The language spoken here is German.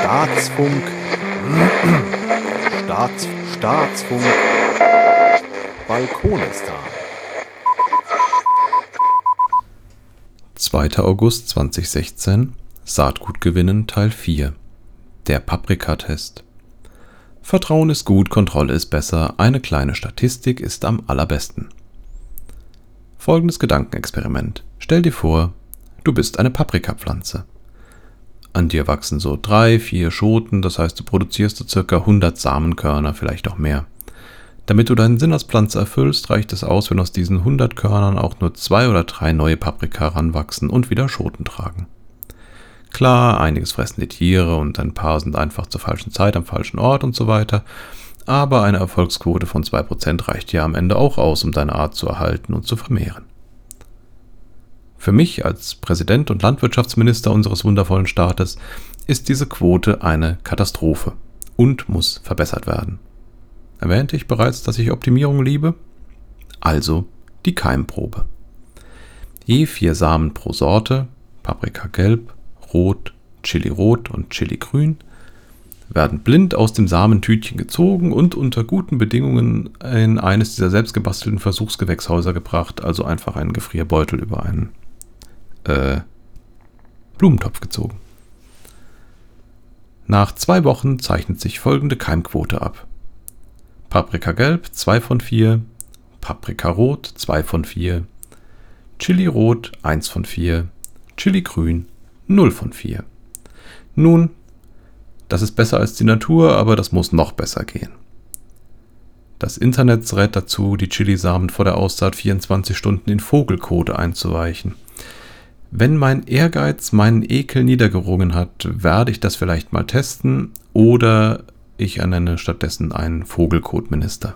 Staatsfunk. Staats, Staatsfunk. Balkonistan. 2. August 2016 Saatgut gewinnen Teil 4 Der Paprikatest Vertrauen ist gut, Kontrolle ist besser, eine kleine Statistik ist am allerbesten. Folgendes Gedankenexperiment. Stell dir vor, du bist eine Paprikapflanze. An dir wachsen so drei, vier Schoten, das heißt, du produzierst so circa 100 Samenkörner, vielleicht auch mehr. Damit du deinen Sinn als Pflanze erfüllst, reicht es aus, wenn aus diesen 100 Körnern auch nur zwei oder drei neue Paprika ranwachsen und wieder Schoten tragen. Klar, einiges fressen die Tiere und ein paar sind einfach zur falschen Zeit am falschen Ort und so weiter, aber eine Erfolgsquote von 2% reicht ja am Ende auch aus, um deine Art zu erhalten und zu vermehren. Für mich als Präsident und Landwirtschaftsminister unseres wundervollen Staates ist diese Quote eine Katastrophe und muss verbessert werden. Erwähnte ich bereits, dass ich Optimierung liebe? Also die Keimprobe. Je vier Samen pro Sorte, Paprika gelb, rot, Chili rot und Chili grün, werden blind aus dem Samentütchen gezogen und unter guten Bedingungen in eines dieser selbstgebastelten Versuchsgewächshäuser gebracht, also einfach einen Gefrierbeutel über einen äh, Blumentopf gezogen. Nach zwei Wochen zeichnet sich folgende Keimquote ab. Paprika gelb 2 von 4, Paprika rot 2 von 4, Chili rot 1 von 4, Chili grün 0 von 4. Nun, das ist besser als die Natur, aber das muss noch besser gehen. Das Internet rät dazu, die Chilisamen vor der Aussaat 24 Stunden in Vogelkot einzuweichen. Wenn mein Ehrgeiz meinen Ekel niedergerungen hat, werde ich das vielleicht mal testen oder ich ernenne stattdessen einen Vogelkotminister.